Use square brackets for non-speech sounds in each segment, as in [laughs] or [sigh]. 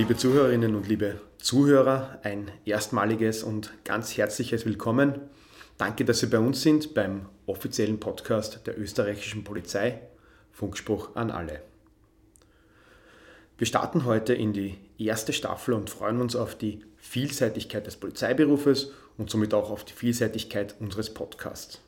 Liebe Zuhörerinnen und liebe Zuhörer, ein erstmaliges und ganz herzliches Willkommen. Danke, dass Sie bei uns sind beim offiziellen Podcast der österreichischen Polizei. Funkspruch an alle. Wir starten heute in die erste Staffel und freuen uns auf die Vielseitigkeit des Polizeiberufes und somit auch auf die Vielseitigkeit unseres Podcasts.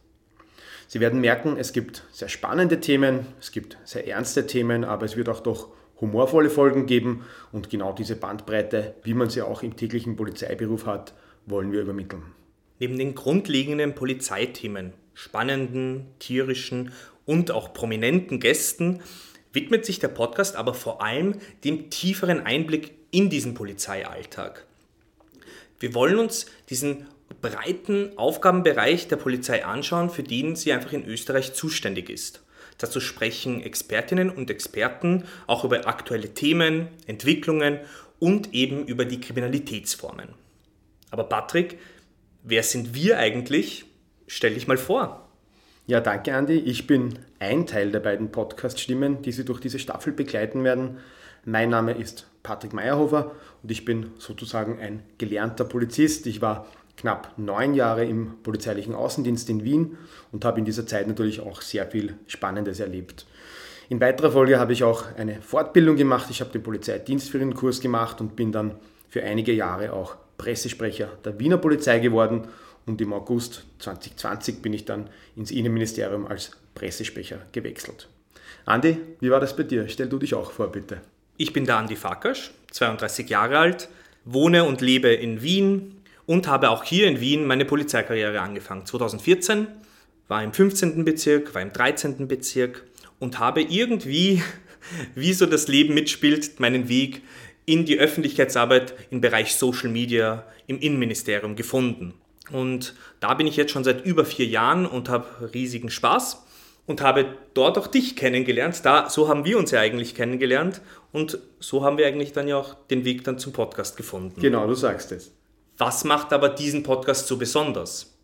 Sie werden merken, es gibt sehr spannende Themen, es gibt sehr ernste Themen, aber es wird auch doch humorvolle Folgen geben und genau diese Bandbreite, wie man sie auch im täglichen Polizeiberuf hat, wollen wir übermitteln. Neben den grundlegenden Polizeithemen, spannenden, tierischen und auch prominenten Gästen widmet sich der Podcast aber vor allem dem tieferen Einblick in diesen Polizeialltag. Wir wollen uns diesen breiten Aufgabenbereich der Polizei anschauen, für den sie einfach in Österreich zuständig ist. Dazu sprechen Expertinnen und Experten auch über aktuelle Themen, Entwicklungen und eben über die Kriminalitätsformen. Aber Patrick, wer sind wir eigentlich? Stell dich mal vor. Ja, danke Andi. Ich bin ein Teil der beiden Podcast-Stimmen, die Sie durch diese Staffel begleiten werden. Mein Name ist Patrick Meyerhofer und ich bin sozusagen ein gelernter Polizist. Ich war knapp neun Jahre im polizeilichen Außendienst in Wien und habe in dieser Zeit natürlich auch sehr viel Spannendes erlebt. In weiterer Folge habe ich auch eine Fortbildung gemacht. Ich habe den Polizeidienstführerkurs gemacht und bin dann für einige Jahre auch Pressesprecher der Wiener Polizei geworden und im August 2020 bin ich dann ins Innenministerium als Pressesprecher gewechselt. Andi, wie war das bei dir? Stell du dich auch vor, bitte. Ich bin der Andi Fakasch, 32 Jahre alt, wohne und lebe in Wien, und habe auch hier in Wien meine Polizeikarriere angefangen. 2014 war im 15. Bezirk, war im 13. Bezirk und habe irgendwie, [laughs] wie so das Leben mitspielt, meinen Weg in die Öffentlichkeitsarbeit im Bereich Social Media im Innenministerium gefunden. Und da bin ich jetzt schon seit über vier Jahren und habe riesigen Spaß und habe dort auch dich kennengelernt. Da, so haben wir uns ja eigentlich kennengelernt und so haben wir eigentlich dann ja auch den Weg dann zum Podcast gefunden. Genau, du sagst es. Was macht aber diesen Podcast so besonders?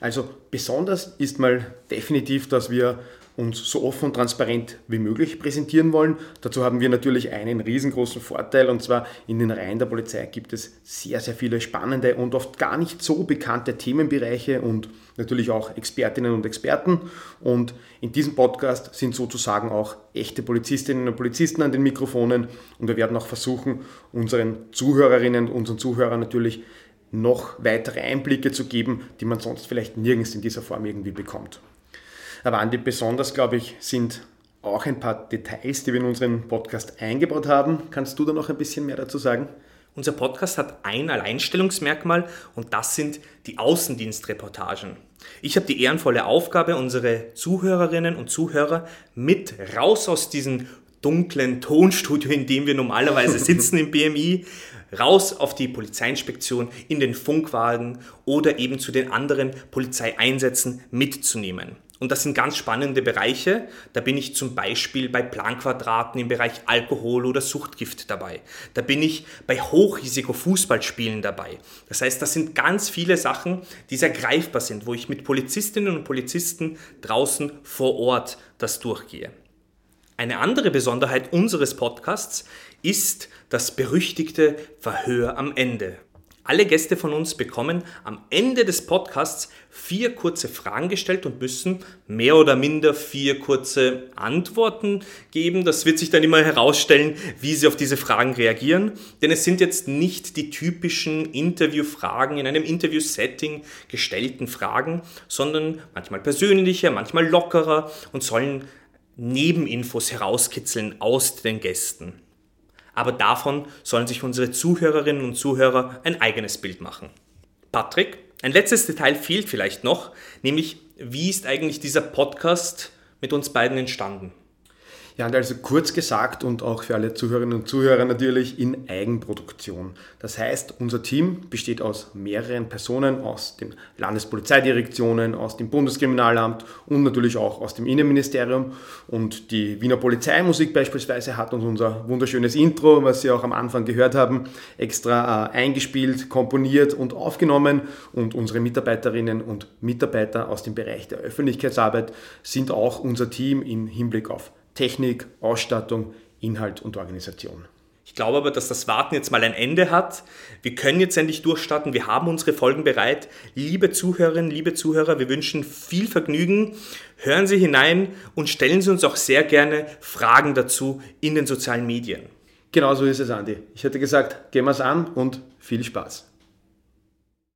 Also besonders ist mal definitiv, dass wir uns so offen und transparent wie möglich präsentieren wollen. Dazu haben wir natürlich einen riesengroßen Vorteil und zwar in den Reihen der Polizei gibt es sehr, sehr viele spannende und oft gar nicht so bekannte Themenbereiche und natürlich auch Expertinnen und Experten. Und in diesem Podcast sind sozusagen auch echte Polizistinnen und Polizisten an den Mikrofonen und wir werden auch versuchen, unseren Zuhörerinnen und unseren Zuhörern natürlich noch weitere Einblicke zu geben, die man sonst vielleicht nirgends in dieser Form irgendwie bekommt. Aber Andi, besonders, glaube ich, sind auch ein paar Details, die wir in unseren Podcast eingebaut haben. Kannst du da noch ein bisschen mehr dazu sagen? Unser Podcast hat ein Alleinstellungsmerkmal und das sind die Außendienstreportagen. Ich habe die ehrenvolle Aufgabe, unsere Zuhörerinnen und Zuhörer mit raus aus diesem dunklen Tonstudio, in dem wir normalerweise [laughs] sitzen im BMI, raus auf die Polizeiinspektion, in den Funkwagen oder eben zu den anderen Polizeieinsätzen mitzunehmen. Und das sind ganz spannende Bereiche. Da bin ich zum Beispiel bei Planquadraten im Bereich Alkohol oder Suchtgift dabei. Da bin ich bei Hochrisiko-Fußballspielen dabei. Das heißt, das sind ganz viele Sachen, die sehr greifbar sind, wo ich mit Polizistinnen und Polizisten draußen vor Ort das durchgehe. Eine andere Besonderheit unseres Podcasts ist das berüchtigte Verhör am Ende. Alle Gäste von uns bekommen am Ende des Podcasts vier kurze Fragen gestellt und müssen mehr oder minder vier kurze Antworten geben. Das wird sich dann immer herausstellen, wie sie auf diese Fragen reagieren. Denn es sind jetzt nicht die typischen Interviewfragen in einem Interview-Setting gestellten Fragen, sondern manchmal persönlicher, manchmal lockerer und sollen Nebeninfos herauskitzeln aus den Gästen. Aber davon sollen sich unsere Zuhörerinnen und Zuhörer ein eigenes Bild machen. Patrick, ein letztes Detail fehlt vielleicht noch, nämlich wie ist eigentlich dieser Podcast mit uns beiden entstanden? Ja, und also kurz gesagt und auch für alle Zuhörerinnen und Zuhörer natürlich in Eigenproduktion. Das heißt, unser Team besteht aus mehreren Personen aus den Landespolizeidirektionen, aus dem Bundeskriminalamt und natürlich auch aus dem Innenministerium. Und die Wiener Polizeimusik beispielsweise hat uns unser wunderschönes Intro, was Sie auch am Anfang gehört haben, extra äh, eingespielt, komponiert und aufgenommen. Und unsere Mitarbeiterinnen und Mitarbeiter aus dem Bereich der Öffentlichkeitsarbeit sind auch unser Team im Hinblick auf Technik, Ausstattung, Inhalt und Organisation. Ich glaube aber, dass das Warten jetzt mal ein Ende hat. Wir können jetzt endlich durchstarten. Wir haben unsere Folgen bereit. Liebe Zuhörerinnen, liebe Zuhörer, wir wünschen viel Vergnügen. Hören Sie hinein und stellen Sie uns auch sehr gerne Fragen dazu in den sozialen Medien. Genau so ist es, Andi. Ich hätte gesagt, gehen wir es an und viel Spaß.